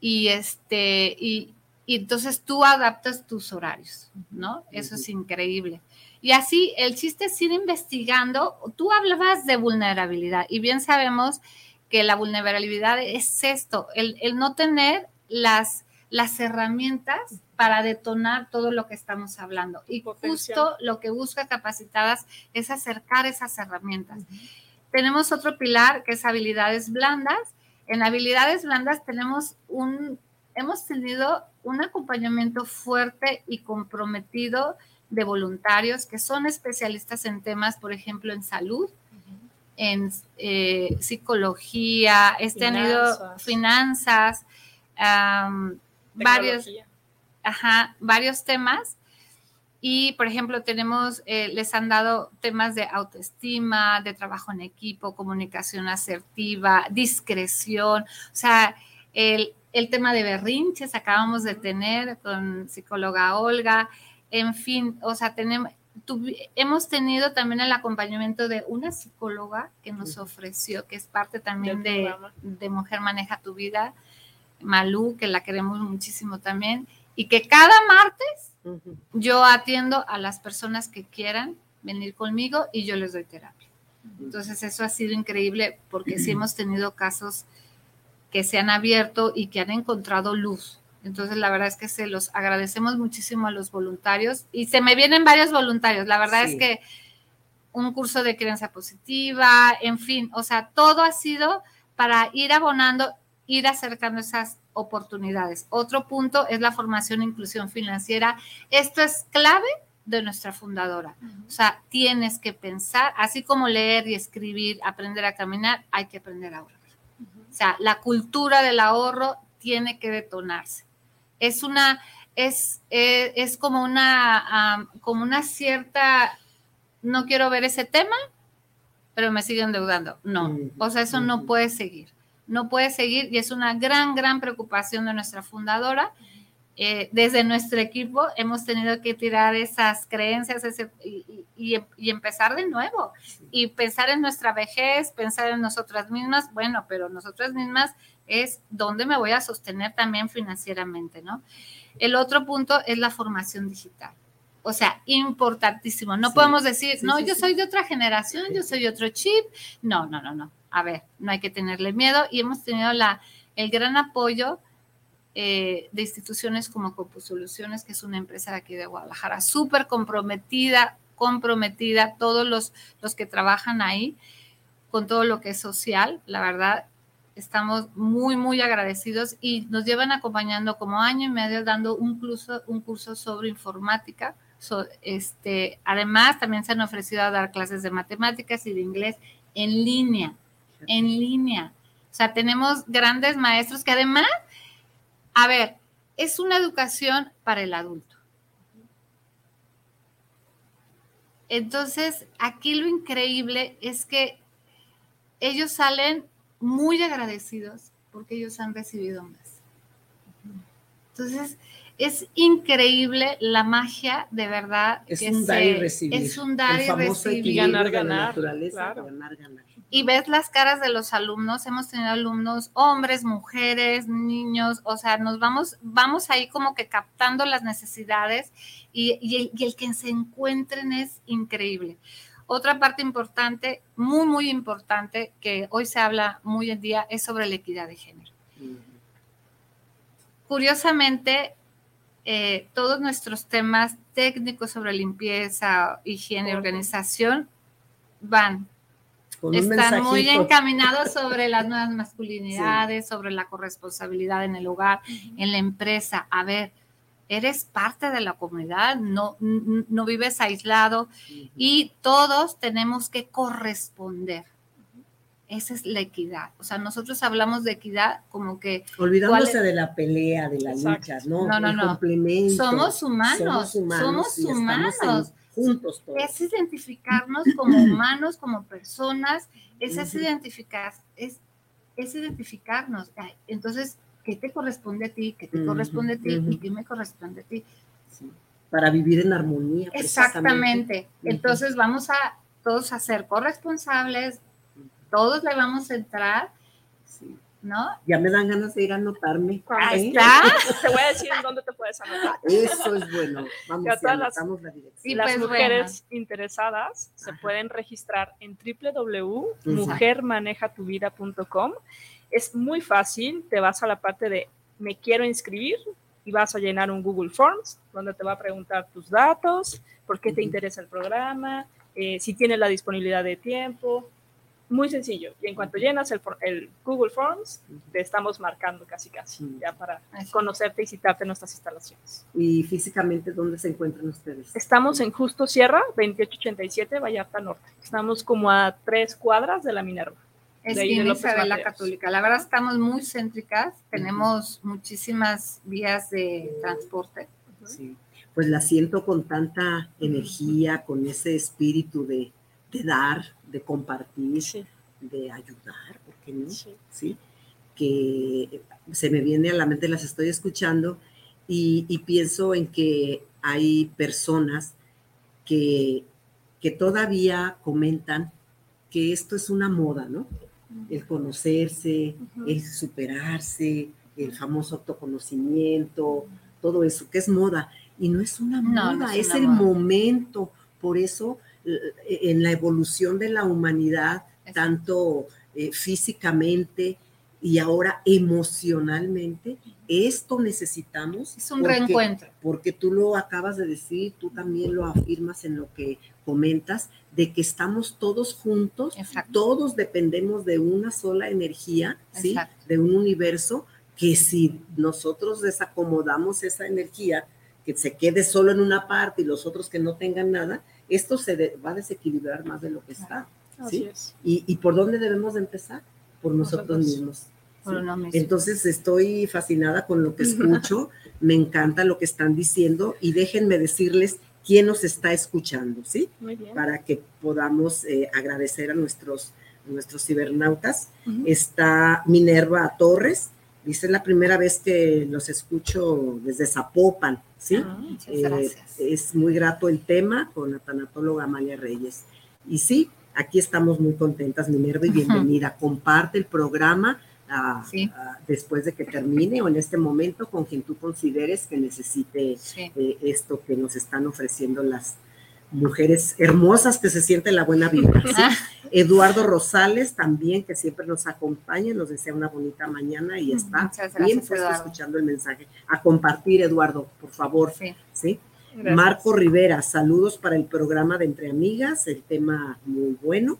y este y y entonces tú adaptas tus horarios, ¿no? Eso es increíble. Y así, el chiste es ir investigando. Tú hablabas de vulnerabilidad y bien sabemos que la vulnerabilidad es esto, el, el no tener las, las herramientas para detonar todo lo que estamos hablando. Y justo lo que busca Capacitadas es acercar esas herramientas. Tenemos otro pilar que es habilidades blandas. En habilidades blandas tenemos un, hemos tenido un acompañamiento fuerte y comprometido de voluntarios que son especialistas en temas, por ejemplo, en salud, en eh, psicología, este han ido finanzas, varios, ajá, varios temas. Y, por ejemplo, tenemos, eh, les han dado temas de autoestima, de trabajo en equipo, comunicación asertiva, discreción, o sea, el, el tema de berrinches acabamos de tener con psicóloga Olga, en fin, o sea, tenemos, hemos tenido también el acompañamiento de una psicóloga que nos ofreció, que es parte también de, de, Mujer Maneja tu Vida, Malú, que la queremos muchísimo también, y que cada martes yo atiendo a las personas que quieran venir conmigo y yo les doy terapia. Entonces eso ha sido increíble porque sí hemos tenido casos que se han abierto y que han encontrado luz. Entonces, la verdad es que se los agradecemos muchísimo a los voluntarios y se me vienen varios voluntarios. La verdad es que un curso de crianza positiva, en fin, o sea, todo ha sido para ir abonando, ir acercando esas oportunidades. Otro punto es la formación e inclusión financiera. Esto es clave de nuestra fundadora. O sea, tienes que pensar, así como leer y escribir, aprender a caminar, hay que aprender a ahorrar. O sea, la cultura del ahorro tiene que detonarse es una, es, eh, es, como una, como una cierta, no quiero ver ese tema, pero me sigo endeudando. No, o sea, eso no puede seguir, no puede seguir y es una gran, gran preocupación de nuestra fundadora. Eh, desde nuestro equipo hemos tenido que tirar esas creencias y, empezar de nuevo y pensar en nuestra vejez, pensar en nosotras mismas, bueno, pero nosotras mismas es dónde me voy a sostener también financieramente, ¿no? El otro punto es la formación digital. O sea, importantísimo. No podemos decir, no, yo soy de otra generación, yo soy otro chip. No, no, no, no. A ver, no hay que tenerle miedo y hemos tenido la, el gran apoyo eh, de instituciones como Copu Soluciones, que es una empresa de aquí de Guadalajara, súper comprometida, comprometida, todos los, los que trabajan ahí con todo lo que es social, la verdad, estamos muy, muy agradecidos y nos llevan acompañando como año y medio dando un curso, un curso sobre informática. este, además, también se han ofrecido a dar clases de matemáticas y de inglés en línea, en línea. O sea, tenemos grandes maestros que además, a ver, es una educación para el adulto. Entonces, aquí lo increíble es que ellos salen muy agradecidos porque ellos han recibido más. Entonces, es increíble la magia, de verdad. Es un dar y recibir. Es un dar y recibir. Ganar, ganar. ganar, ganar. Y ves las caras de los alumnos, hemos tenido alumnos, hombres, mujeres, niños, o sea, nos vamos, vamos ahí como que captando las necesidades y, y el que se encuentren es increíble. Otra parte importante, muy, muy importante, que hoy se habla muy en día, es sobre la equidad de género. Curiosamente, eh, todos nuestros temas técnicos sobre limpieza, higiene, y organización van. Están muy encaminados sobre las nuevas masculinidades, sobre la corresponsabilidad en el hogar, en la empresa. A ver, eres parte de la comunidad, no, no vives aislado y todos tenemos que corresponder. Esa es la equidad. O sea, nosotros hablamos de equidad como que... Olvidándose de la pelea, de la lucha, ¿no? No, no, no. Somos humanos. Somos humanos. Juntos todos. Es identificarnos como humanos, como personas. Es, es identificar, es, es identificarnos. Entonces, qué te corresponde a ti, qué te corresponde a ti y qué me corresponde a ti. Para vivir en armonía. Exactamente. Entonces vamos a todos a ser corresponsables, todos le vamos a entrar ¿no? Ya me dan ganas de ir a anotarme. Ahí está. Te voy a decir en dónde te puedes anotar. Eso es bueno. Vamos, Ya y todas las- la dirección. Sí, las pues, mujeres interesadas se pueden registrar en www.mujermanejatuvida.com. Es muy fácil, te vas a la parte de me quiero inscribir y vas a llenar un Google Forms donde te va a preguntar tus datos, por qué te interesa el programa, eh, si tienes la disponibilidad de tiempo. Muy sencillo. Y en cuanto llenas el, el Google Forms, te estamos marcando casi casi, ya para conocerte y citarte en nuestras instalaciones. Y físicamente, ¿dónde se encuentran ustedes? Estamos en Justo Sierra, 2887, Vallarta Norte. Estamos como a tres cuadras de la Minerva. Es bien Isabel. Católica. La verdad estamos muy céntricas, tenemos muchísimas vías de transporte. Sí. Pues la siento con tanta energía, con ese espíritu de, de dar, de compartir, de ayudar, ¿por qué no? Sí. Que se me viene a la mente, las estoy escuchando y, y pienso en que hay personas que, que todavía comentan que esto es una moda, ¿no? El conocerse, el superarse, el famoso autoconocimiento, todo eso, que es moda. Y no es una No, moda, no es el momento. Por eso, en la evolución de la humanidad, tanto eh, físicamente y ahora emocionalmente, esto necesitamos. Es un reencuentro. Porque tú lo acabas de decir, tú también lo afirmas en lo que comentas, de que estamos todos juntos, todos dependemos de una sola energía, ¿sí? De un universo que si nosotros desacomodamos esa energía, que se quede solo en una parte y los otros que no tengan nada, esto se de- va a desequilibrar más de lo que está. ¿sí? es. ¿Y, ¿Y por dónde debemos de empezar? Por nosotros Nosotros. mismos. Entonces estoy fascinada con lo que escucho, me encanta lo que están diciendo y déjenme decirles quién nos está escuchando, ¿sí? Muy bien. Para que podamos eh, agradecer a nuestros, a nuestros cibernautas. Está Minerva Torres, dice "Es la primera vez que los escucho desde Zapopan, ¿sí? Ah, muchas Eh, gracias. es muy grato el tema con la tanatóloga Amalia Reyes. Y sí, aquí estamos muy contentas, Minerva, y bienvenida. Comparte el programa ah, Sí. ah, después de que termine o en este momento con quien tú consideres que necesite Sí. eh, esto que nos están ofreciendo las mujeres hermosas que se siente la buena vibra. ¿sí? Ah. Eduardo Rosales también, que siempre nos acompaña, nos desea una bonita mañana y está gracias, bien puesto escuchando el mensaje. A compartir, Eduardo, por favor. Sí. Marco Rivera, saludos para el programa de Entre Amigas, el tema muy bueno.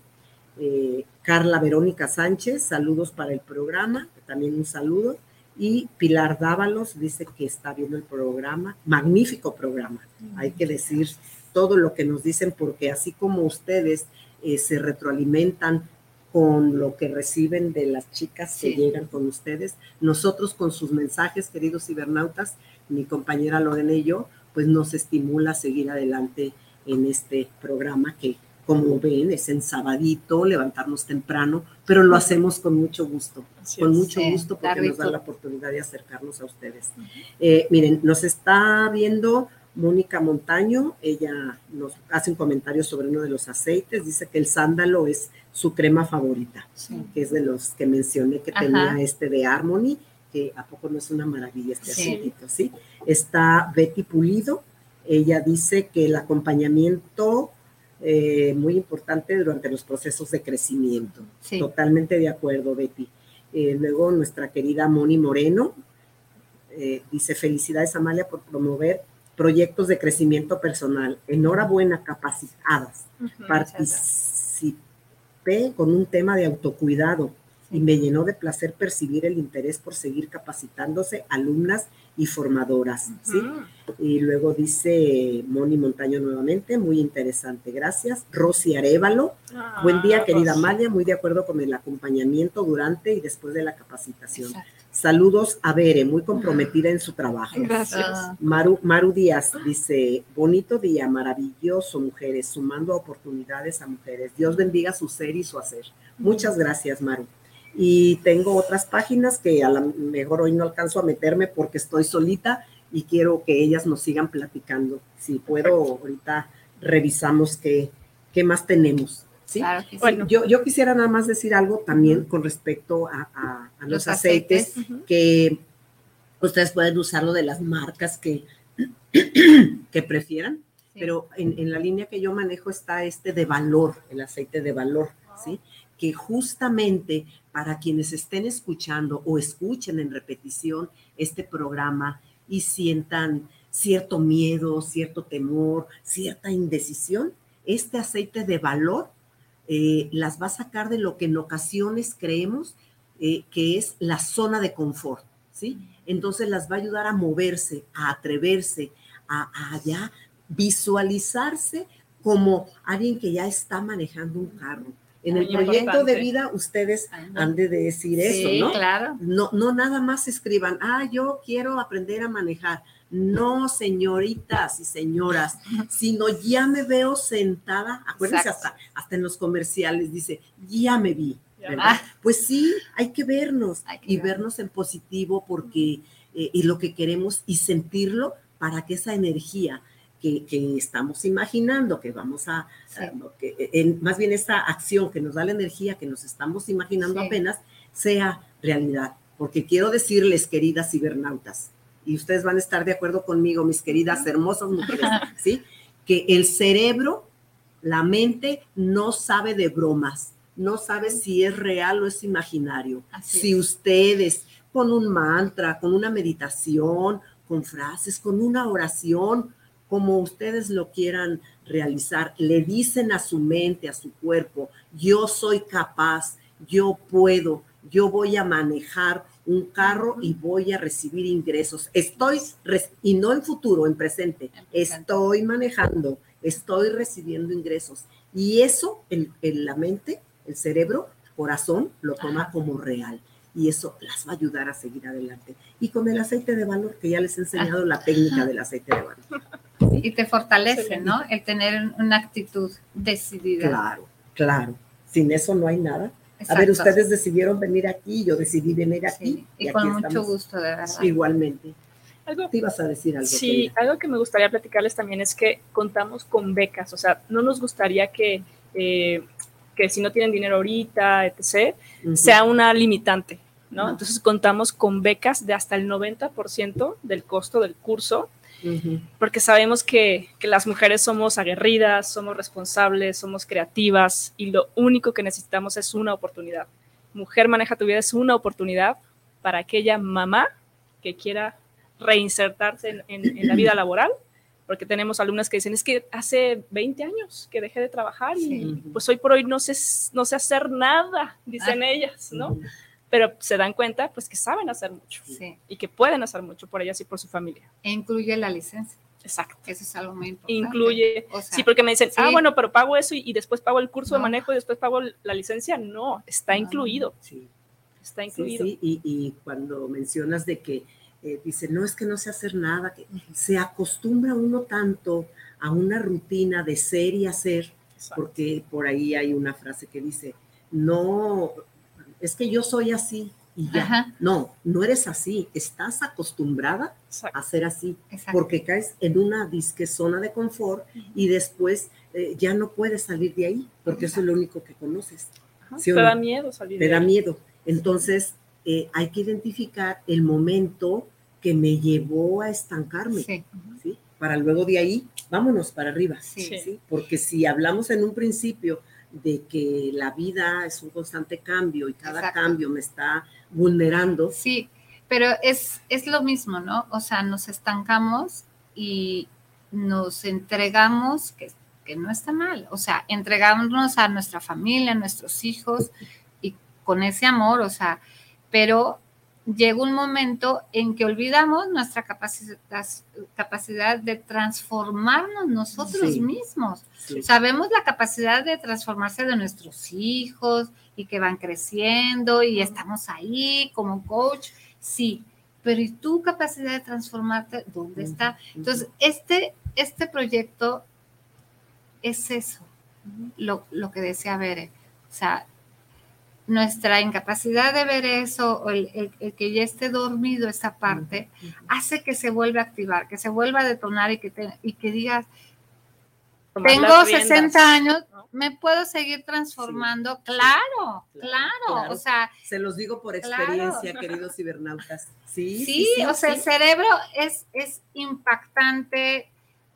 Eh, Carla Verónica Sánchez, saludos para el programa, también un saludo. Y Pilar Dávalos dice que está viendo el programa, magnífico programa, hay que decir todo lo que nos dicen porque así como ustedes eh, se retroalimentan con lo que reciben de las chicas que llegan con ustedes, nosotros con sus mensajes, queridos cibernautas, mi compañera Lorena y yo, pues nos estimula a seguir adelante en este programa que, como ven, es en sabadito, levantarnos temprano, pero lo hacemos con mucho gusto, Así con es. mucho Sí, gusto porque nos da la oportunidad de acercarnos a ustedes. Eh, miren, nos está viendo Mónica Montaño, ella nos hace un comentario sobre uno de los aceites, dice que el sándalo es su crema favorita, Sí. que es de los que mencioné que Ajá. tenía este de Harmony, que a poco no es una maravilla este Sí. aceitito, ¿sí? Está Betty Pulido, ella dice que el acompañamiento eh, muy importante durante los procesos de crecimiento. Sí. Totalmente de acuerdo, Betty. Eh, luego nuestra querida Moni Moreno eh, dice felicidades Amalia por promover proyectos de crecimiento personal. Enhorabuena, capacitadas. Participé con un tema de autocuidado y me llenó de placer percibir el interés por seguir capacitándose alumnas y formadoras. ¿sí? Y luego dice Moni Montaño nuevamente, muy interesante, gracias. Rosy Arevalo, Ah, buen día querida. Amalia, muy de acuerdo con el acompañamiento durante y después de la capacitación. Exacto. Saludos a Bere, muy comprometida en su trabajo. Gracias. Ah, Maru, Maru Díaz dice, bonito día, maravilloso, mujeres, sumando oportunidades a mujeres. Dios bendiga su ser y su hacer. Muchas gracias, Maru. Y tengo otras páginas que a lo mejor hoy no alcanzo a meterme porque estoy solita y quiero que ellas nos sigan platicando. Si puedo, ahorita revisamos qué, qué más tenemos. ¿Sí? Claro que sí. Bueno, yo, yo quisiera nada más decir algo también con respecto a, a- a los, Los aceites, que ustedes pueden usarlo de las marcas que, que prefieran, Sí. pero en, en la línea que yo manejo está este de valor, el aceite de valor, ¿sí? Que justamente para quienes estén escuchando o escuchen en repetición este programa y sientan cierto miedo, cierto temor, cierta indecisión, este aceite de valor eh, las va a sacar de lo que en ocasiones creemos eh, que es la zona de confort, ¿sí? Entonces las va a ayudar a moverse, a atreverse, a, a ya visualizarse como alguien que ya está manejando un carro. En el proyecto importante. de vida ustedes han de decir eso, Sí, ¿no? claro. No, no nada más escriban, ah, yo quiero aprender a manejar. No, señoritas y señoras, sino ya me veo sentada, acuérdense hasta, hasta en los comerciales, dice, ya me vi. ¿verdad? Pues sí, hay que vernos Hay que y vernos. vernos en positivo porque eh, y lo que queremos y sentirlo para que esa energía que, que estamos imaginando, que vamos a, Sí. a- que, en- más bien esta acción que nos da la energía que nos estamos imaginando Sí. apenas, sea realidad. Porque quiero decirles, queridas cibernautas, y ustedes van a estar de acuerdo conmigo, mis queridas hermosas mujeres, ¿sí? Que el cerebro, la mente, no sabe de bromas, no sabe si es real o es imaginario. Así si es. ustedes con un mantra, con una meditación, con frases, con una oración, como ustedes lo quieran realizar, le dicen a su mente, a su cuerpo, yo soy capaz, yo puedo, yo voy a manejar un carro y voy a recibir ingresos. Estoy, y no en futuro, en presente, En estoy manejando, estoy recibiendo ingresos. Y eso, el, el- la mente, el cerebro, corazón, lo toma Ajá. como real. Y eso las va a ayudar a seguir adelante. Y con el aceite de valor, que ya les he enseñado la técnica del aceite de valor. Y te fortalece, ¿no? El tener una actitud decidida. Claro, claro. Sin eso no hay nada. A ver, ustedes decidieron venir aquí, yo decidí venir aquí. Sí, Y, con mucho estamos. gusto, de verdad. Igualmente. Algo Te ibas a decir algo. Sí, querida. algo que me gustaría platicarles también es que contamos con becas, o sea, no nos gustaría que, eh, que si no tienen dinero ahorita, etc., sea una limitante, ¿no? Entonces contamos con becas de hasta el 90% del costo del curso, Porque sabemos que, que las mujeres somos aguerridas, somos responsables, somos creativas y lo único que necesitamos es una oportunidad. Mujer maneja tu vida es una oportunidad para aquella mamá que quiera reinsertarse en, en- en la vida laboral, porque tenemos alumnas que dicen, es que hace 20 años que dejé de trabajar y Sí. pues hoy por hoy no sé, no sé hacer nada, dicen ellas, ¿no? Ujú. Pero se dan cuenta pues que saben hacer mucho Sí. y que pueden hacer mucho por ellas y por su familia. E incluye la licencia. Exacto. Eso es algo muy importante. Incluye O sea, Sí, porque me dicen, ah, bueno, pero pago eso y, y después pago el curso de No. manejo y después pago la licencia. No, está No. incluido, Sí. está incluido. sí, y, y cuando mencionas de que eh, dice, no es que no sé hacer nada, que se acostumbra uno tanto a una rutina de ser y hacer, Exacto. porque por ahí hay una frase que dice, no, es que yo soy así y ya. Ajá. No, no eres así, estás acostumbrada a ser así, Exacto. porque caes en una disque zona de confort y después eh, ya no puedes salir de ahí, porque eso es lo único que conoces. ¿sí Te no? da miedo salir te de da ahí. miedo. Entonces, eh, hay que identificar el momento que me llevó a estancarme, Sí. ¿sí? Para luego de ahí, vámonos para arriba. Porque si hablamos en un principio de que la vida es un constante cambio y cada Exacto. cambio me está vulnerando, Sí, pero es, es lo mismo, ¿no? O sea, nos estancamos y nos entregamos, que, que no está mal, o sea, entregamos a nuestra familia, a nuestros hijos y con ese amor, o sea, pero llega un momento en que olvidamos nuestra capacidad, capacidad de transformarnos nosotros Sí. mismos. sí, Sabemos la capacidad de transformarse de nuestros hijos y que van creciendo y estamos ahí como coach, sí, pero ¿y tu capacidad de transformarte dónde está? Entonces, este, este proyecto es eso, lo, lo que decía Bere. O sea, nuestra incapacidad de ver eso, o el, el- el que ya esté dormido esa parte, hace que se vuelva a activar, que se vuelva a detonar y que, te- y que digas, tomar tengo las riendas. 60 años, me puedo seguir transformando. Claro, claro, claro. O sea, Se los digo por Claro. experiencia, queridos cibernautas. Sí, sí, o sea, el cerebro es, es impactante,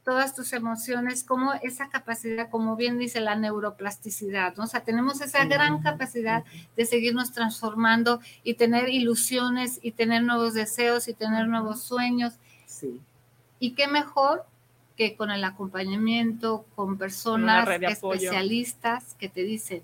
todas tus emociones, como esa capacidad, como bien dice la neuroplasticidad, ¿no? O sea, tenemos esa gran capacidad de seguirnos transformando y tener ilusiones y tener nuevos deseos y tener nuevos sueños. Sí. Y qué mejor que con el acompañamiento, con personas apoyo. especialistas que te dicen,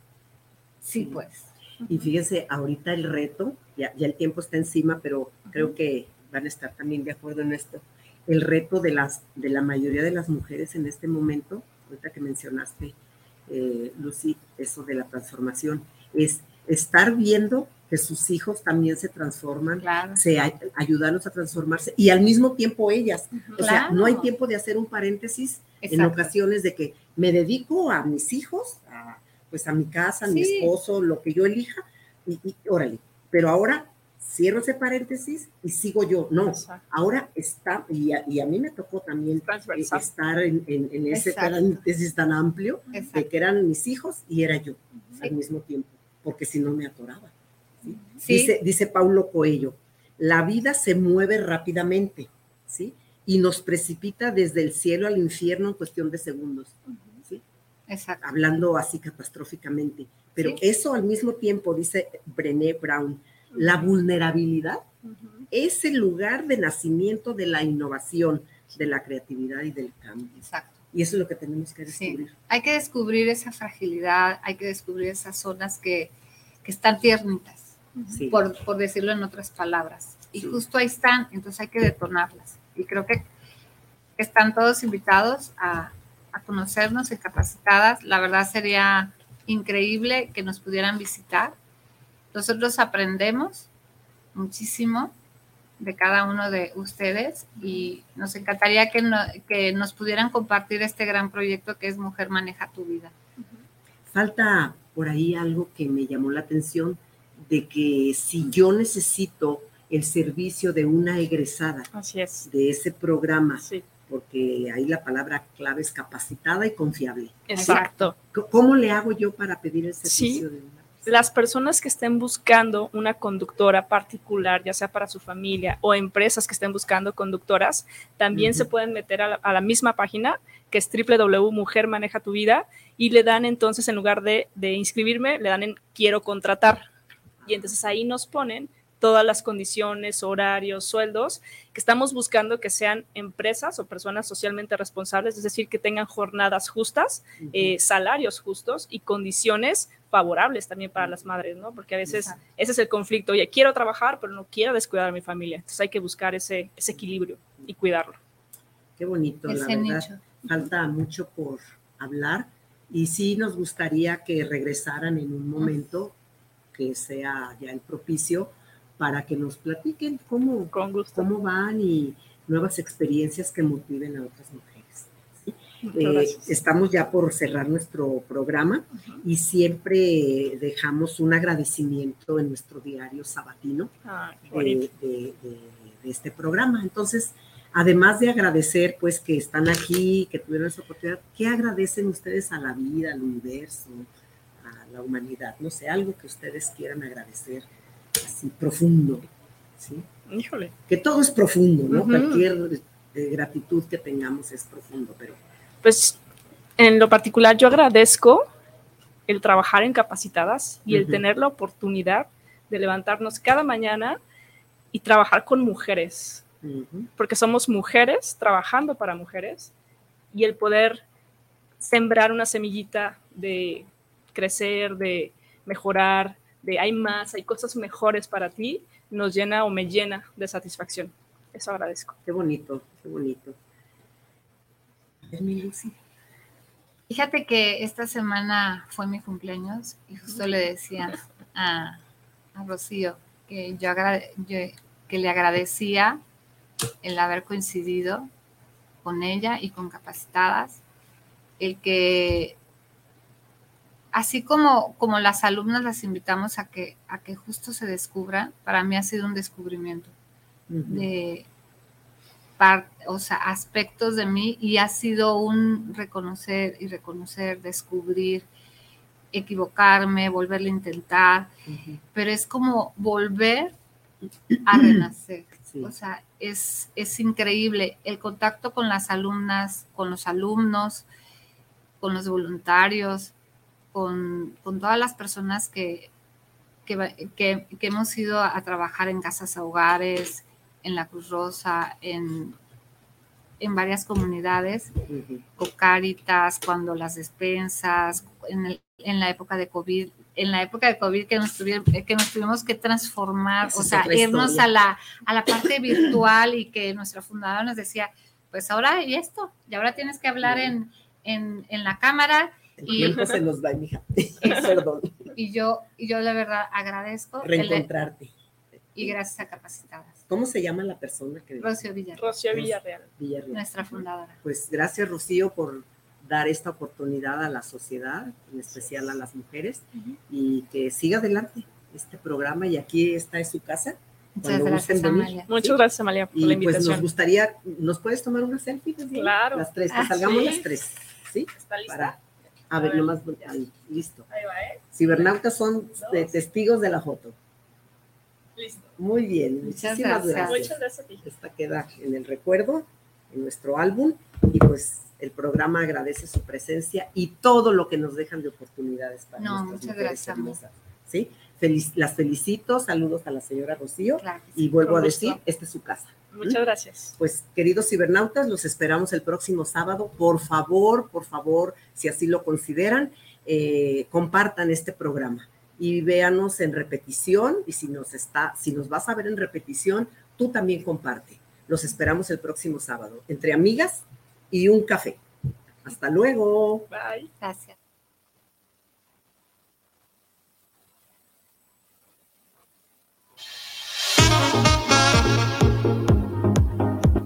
sí, Sí. pues. Y fíjense, ahorita el reto, ya, ya el tiempo está encima, pero creo que van a estar también de acuerdo en esto. El reto de, las, de la mayoría de las mujeres en este momento, ahorita que mencionaste, eh, Lucy, eso de la transformación, es estar viendo que sus hijos también se transforman, Claro. se ay- ayudarlos a transformarse y al mismo tiempo ellas. O sea, no hay tiempo de hacer un paréntesis en ocasiones de que me dedico a mis hijos, a, pues a mi casa, a mi esposo, lo que yo elija, y, y órale, pero ahora cierro ese paréntesis y sigo yo. No, Exacto. ahora está, y a, y a mí me tocó también eh, estar en, en- en ese paréntesis tan amplio de que eran mis hijos y era yo Sí. al mismo tiempo, porque si no me atoraba. ¿sí? Sí. Dice, dice Paulo Coello, la vida se mueve rápidamente, ¿sí? Y nos precipita desde el cielo al infierno en cuestión de segundos, ¿sí? Exacto. Hablando así catastróficamente. Pero eso al mismo tiempo, dice Brené Brown, la vulnerabilidad es el lugar de nacimiento de la innovación, de la creatividad y del cambio. Exacto. Y eso es lo que tenemos que Sí. descubrir. Hay que descubrir esa fragilidad, hay que descubrir esas zonas que, que están tiernitas, Sí. por, por decirlo en otras palabras. Y Sí. justo ahí están, entonces hay que detonarlas. Y creo que están todos invitados a, a conocernos y capacitadas. La verdad sería increíble que nos pudieran visitar. Nosotros aprendemos muchísimo de cada uno de ustedes y nos encantaría que, no- que nos pudieran compartir este gran proyecto que es Mujer Maneja tu Vida. Falta por ahí algo que me llamó la atención, de que si yo necesito el servicio de una egresada Así es. de ese programa, Sí, porque ahí la palabra clave es capacitada y confiable. exacto. ¿Cómo le hago yo para pedir el Sí. servicio de una? Las personas que estén buscando una conductora particular, ya sea para su familia o empresas que estén buscando conductoras, también se pueden meter a la, a la misma página que es www.mujer maneja tu vida y le dan entonces en lugar de, de inscribirme, le dan en quiero contratar. Y entonces ahí nos ponen todas las condiciones, horarios, sueldos, que estamos buscando que sean empresas o personas socialmente responsables, es decir, que tengan jornadas justas, Ujú. eh, salarios justos y condiciones favorables también para las madres, ¿no? Porque a veces Exacto. ese es el conflicto, oye, quiero trabajar, pero no quiero descuidar a mi familia. Entonces hay que buscar ese, ese equilibrio y cuidarlo. Qué bonito, la Ese verdad. nicho. Falta mucho por hablar y sí nos gustaría que regresaran en un momento que sea ya el propicio para que nos platiquen cómo, Con gusto. cómo van y nuevas experiencias que motiven a otras mujeres. Eh, estamos ya por cerrar nuestro programa y siempre dejamos un agradecimiento en nuestro diario sabatino Ah, de- de- de este programa. Entonces, además de agradecer pues que están aquí, que tuvieron esa oportunidad, ¿qué agradecen ustedes a la vida, al universo, a la humanidad? No sé, algo que ustedes quieran agradecer así profundo, ¿sí? Híjole. Que todo es profundo, ¿no? Cualquier eh, gratitud que tengamos es profundo, pero Pues en lo particular yo agradezco el trabajar en capacitadas y el tener la oportunidad de levantarnos cada mañana y trabajar con mujeres, ujú, porque somos mujeres trabajando para mujeres y el poder sembrar una semillita de crecer, de mejorar, de hay más, hay cosas mejores para ti, nos llena o me llena de satisfacción. Eso agradezco. qué bonito, qué bonito. Fíjate que esta semana fue mi cumpleaños y justo le decía a, a Rocío que yo, agrade- yo- que le agradecía el haber coincidido con ella y con capacitadas, el que así como, como las alumnas las invitamos a que, a que justo se descubran, para mí ha sido un descubrimiento de, o sea, aspectos de mí y ha sido un reconocer y reconocer, descubrir, equivocarme, volverle a intentar, pero es como volver a renacer. O sea, es, es increíble el contacto con las alumnas, con los alumnos, con los voluntarios, con, todas las personas que, que, hemos ido a trabajar en casas a hogares, en la Cruz Rosa, en, en varias comunidades, con Cáritas, cuando las despensas, en, en, la época de COVID, en la época de COVID que nos, tuvimos que, nos tuvimos que transformar, o sea, irnos a la, a la parte virtual y que nuestra fundadora nos decía, pues ahora y esto, y ahora tienes que hablar en, en, en la cámara. El y, tiempo se nos va, mija. Perdón. Y yo, y yo la verdad agradezco. Reencontrarte. y gracias a Capacitadas. ¿Cómo se llama la persona que... Rocío Villarreal. Rocío Villarreal. Villarreal. Nuestra fundadora. Pues gracias, Rocío, por dar esta oportunidad a la sociedad, en especial a las mujeres, y que siga adelante este programa. Y aquí está en su casa. Muchas gracias, Amalia. Muchas gracias, Amalia, por la invitación. Pues nos gustaría, ¿nos puedes tomar una selfie? Claro. Las tres, que ah, salgamos las tres. ¿Sí? ¿Está lista? Para, a, ver, nomás, ahí, listo. Ahí va, ¿eh? Cibernautas son testigos de la foto. Listo. Muy bien, muchas gracias. Muchas gracias a ti. Esta queda en el recuerdo, en nuestro álbum, y pues el programa agradece su presencia y todo lo que nos dejan de oportunidades para no, muchas gracias. ¿sí? las felicito, saludos a la señora Rocío y vuelvo a decir, esta es su casa. Muchas gracias. Pues queridos cibernautas, los esperamos el próximo sábado. Por favor, por favor, si así lo consideran, eh, compartan este programa y véanos en repetición y si nos está, si nos vas a ver en repetición, tú también comparte. Los esperamos el próximo sábado, entre amigas y un café. Hasta luego. Bye. Gracias.